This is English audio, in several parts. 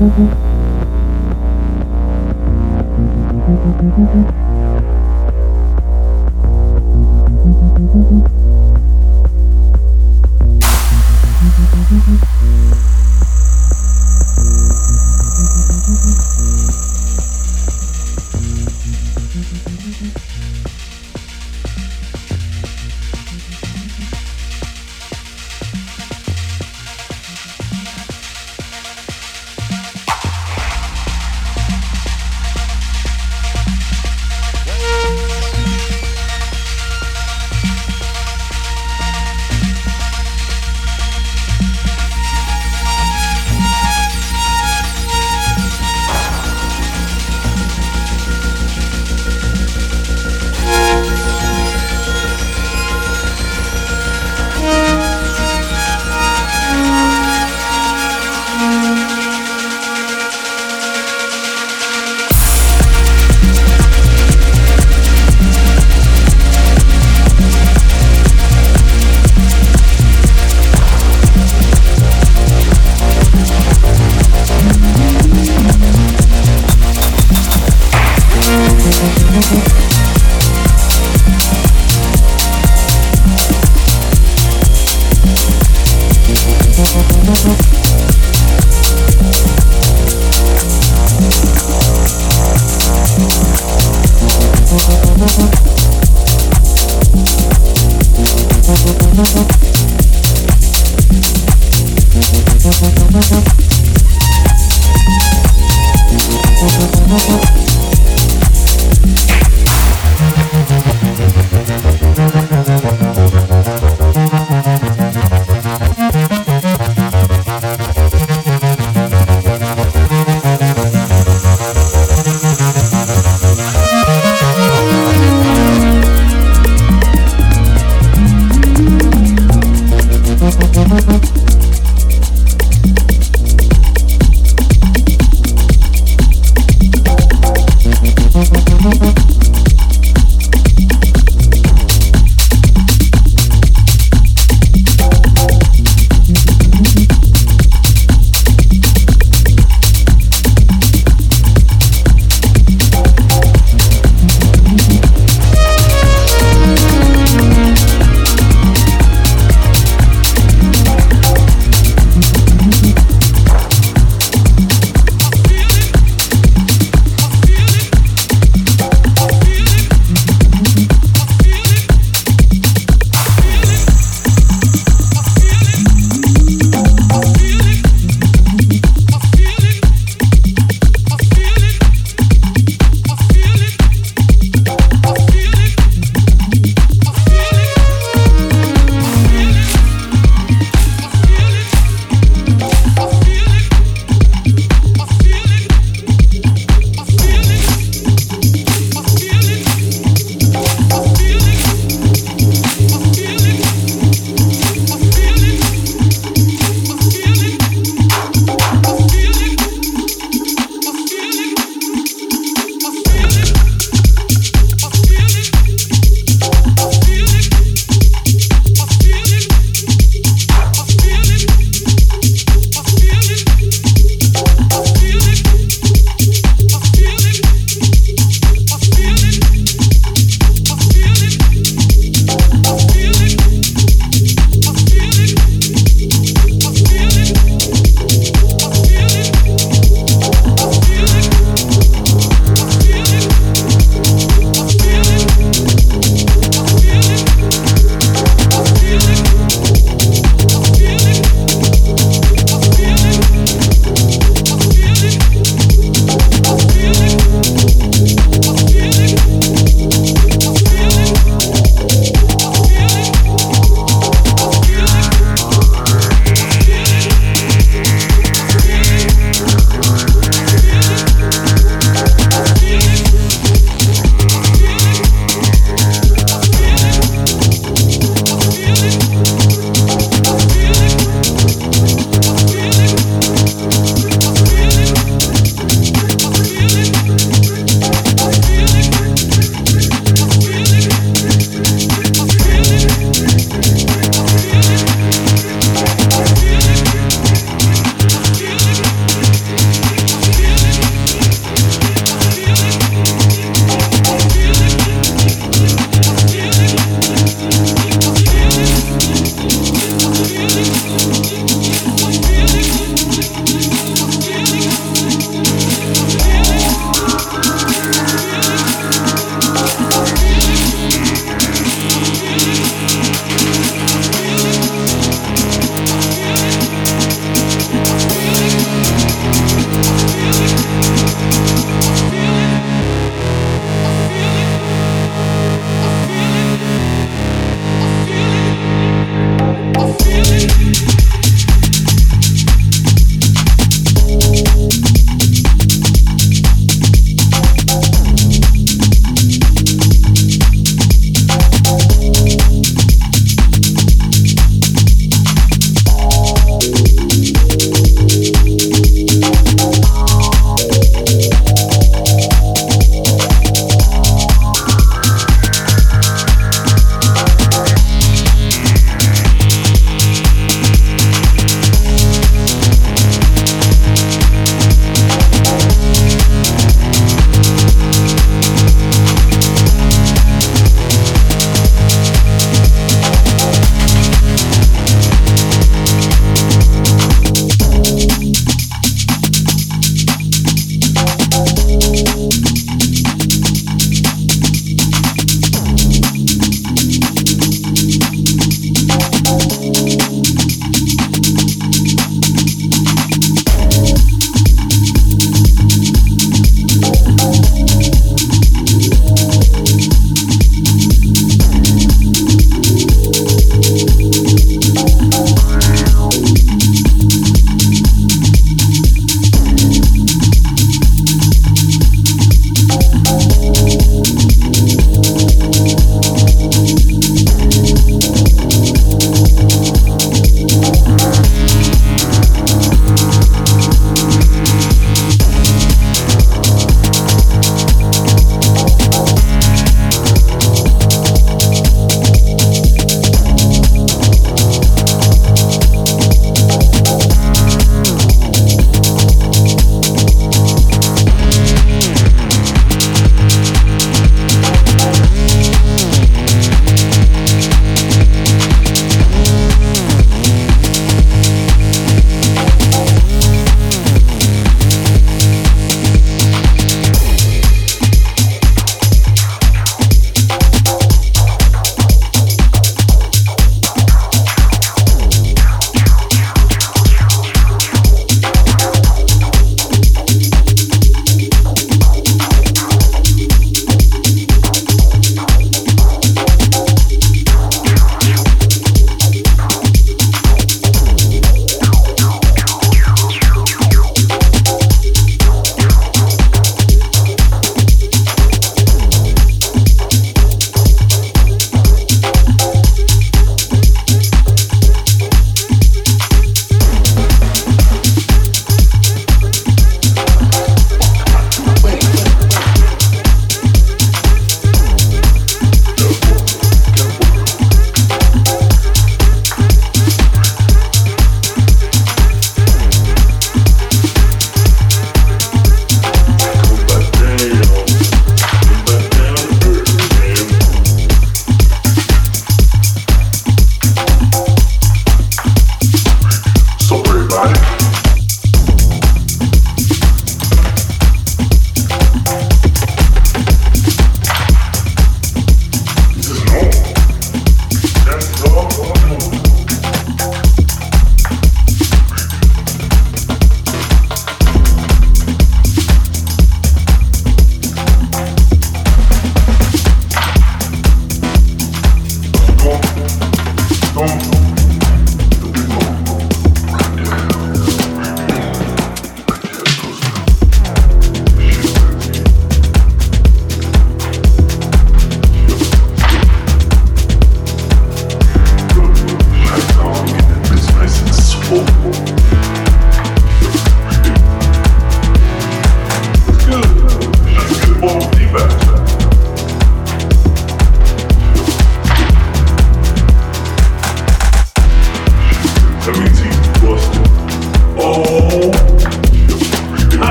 Mm-hmm.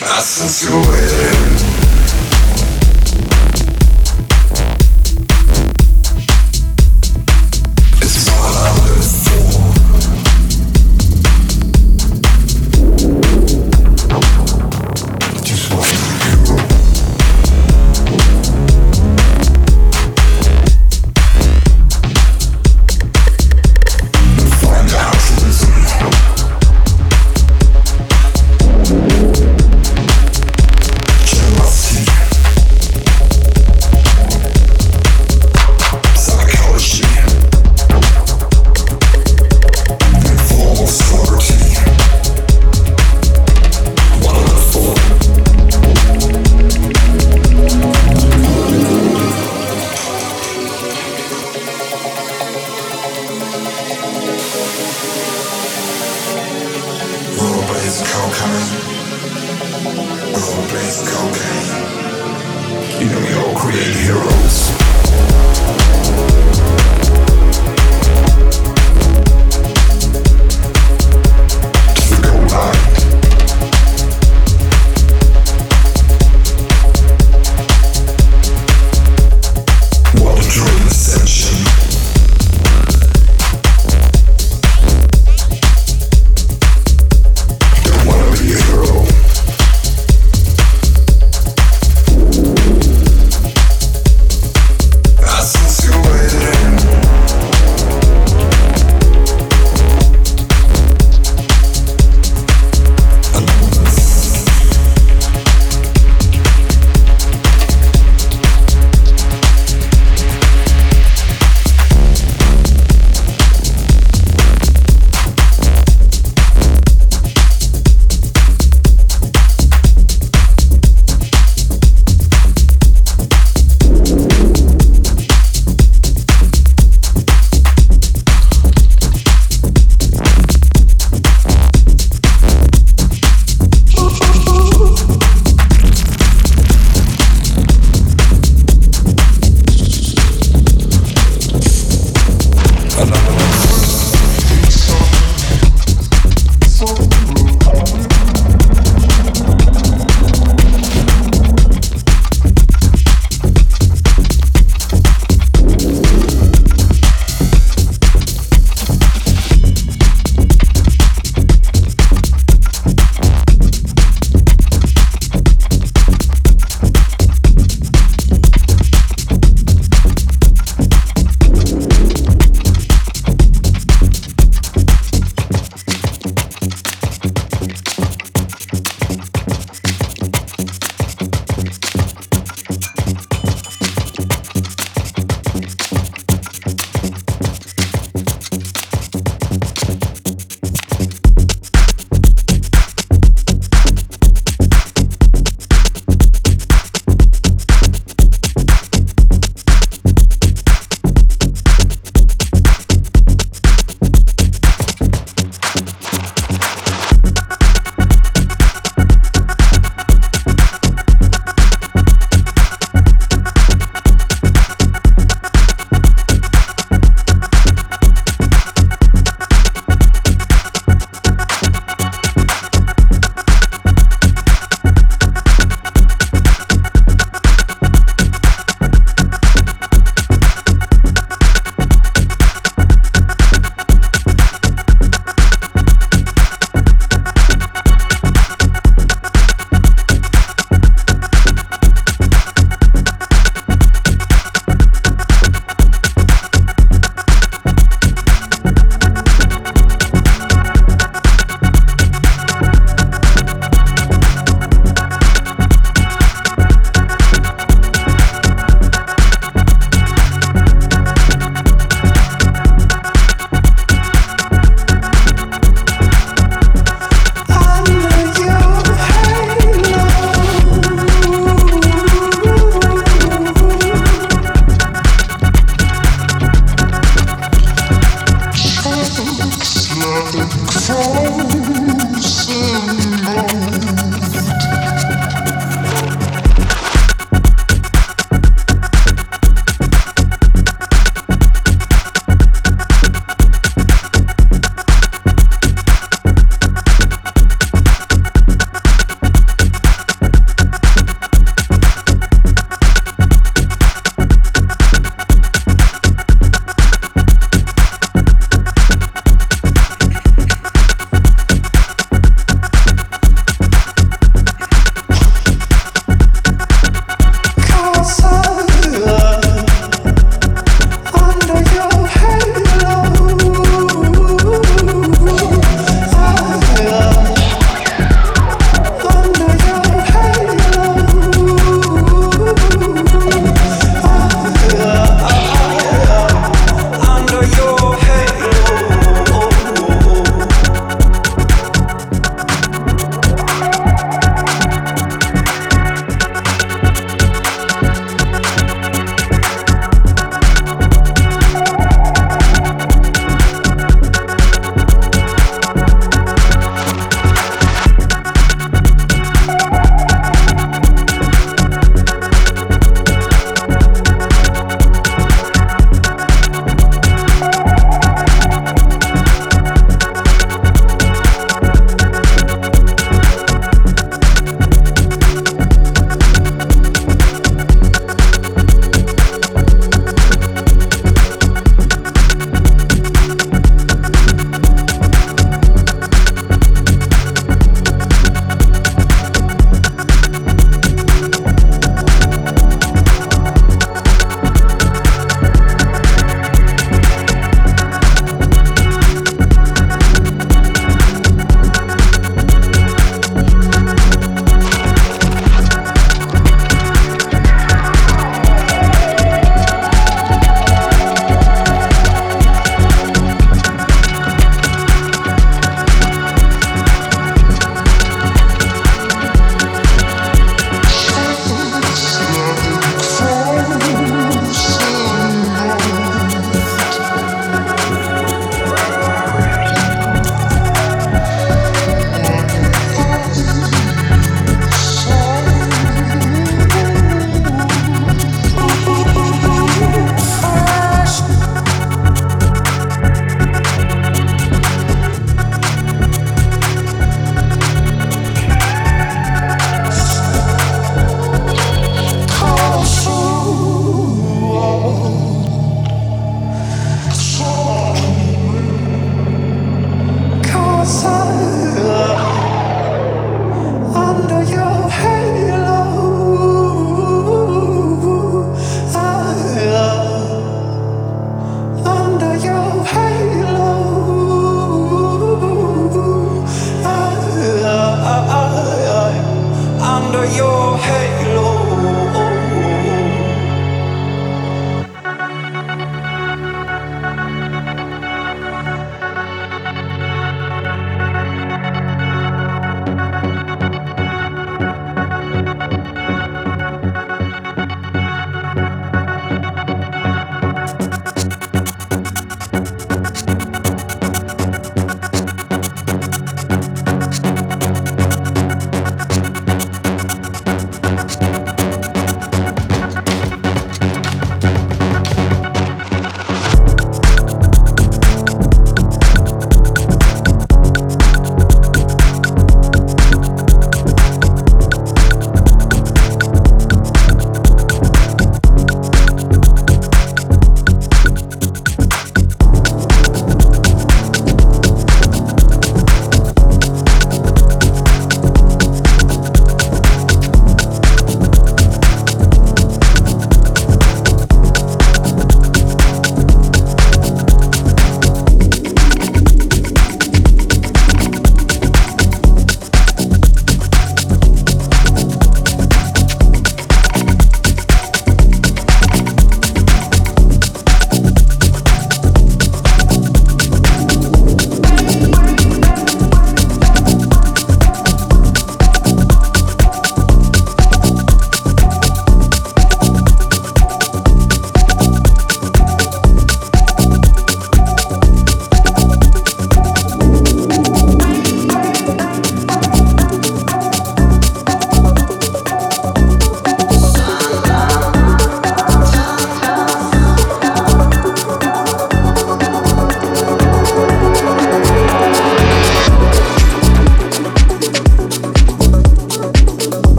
I sense you.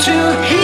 to hear.